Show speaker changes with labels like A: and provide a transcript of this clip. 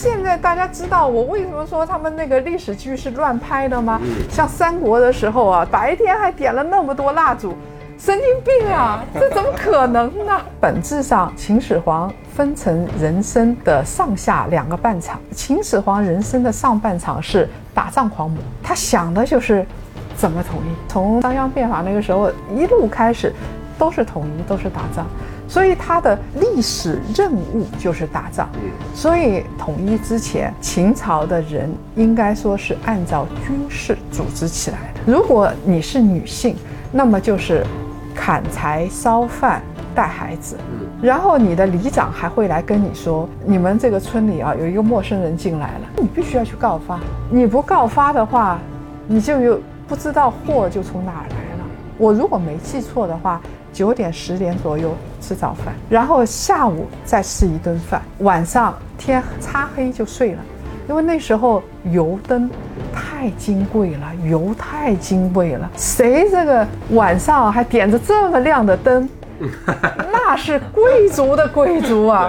A: 现在大家知道我为什么说他们那个历史剧是乱拍的吗？像三国的时候啊，白天还点了那么多蜡烛，神经病啊！这怎么可能呢？本质上，秦始皇分成人生的上下两个半场。秦始皇人生的上半场是打仗狂魔，他想的就是怎么统一。从商鞅变法那个时候一路开始，都是统一，都是打仗。所以他的历史任务就是打仗。所以统一之前，秦朝的人应该说是按照军事组织起来的。如果你是女性，那么就是砍柴、烧饭、带孩子。然后你的里长还会来跟你说，你们这个村里啊有一个陌生人进来了，你必须要去告发。你不告发的话，你就有不知道祸就从哪儿来了。我如果没记错的话。九点十点左右吃早饭，然后下午再吃一顿饭，晚上天擦黑就睡了，因为那时候油灯太金贵了，油太金贵了，谁这个晚上还点着这么亮的灯，那是贵族的贵族啊。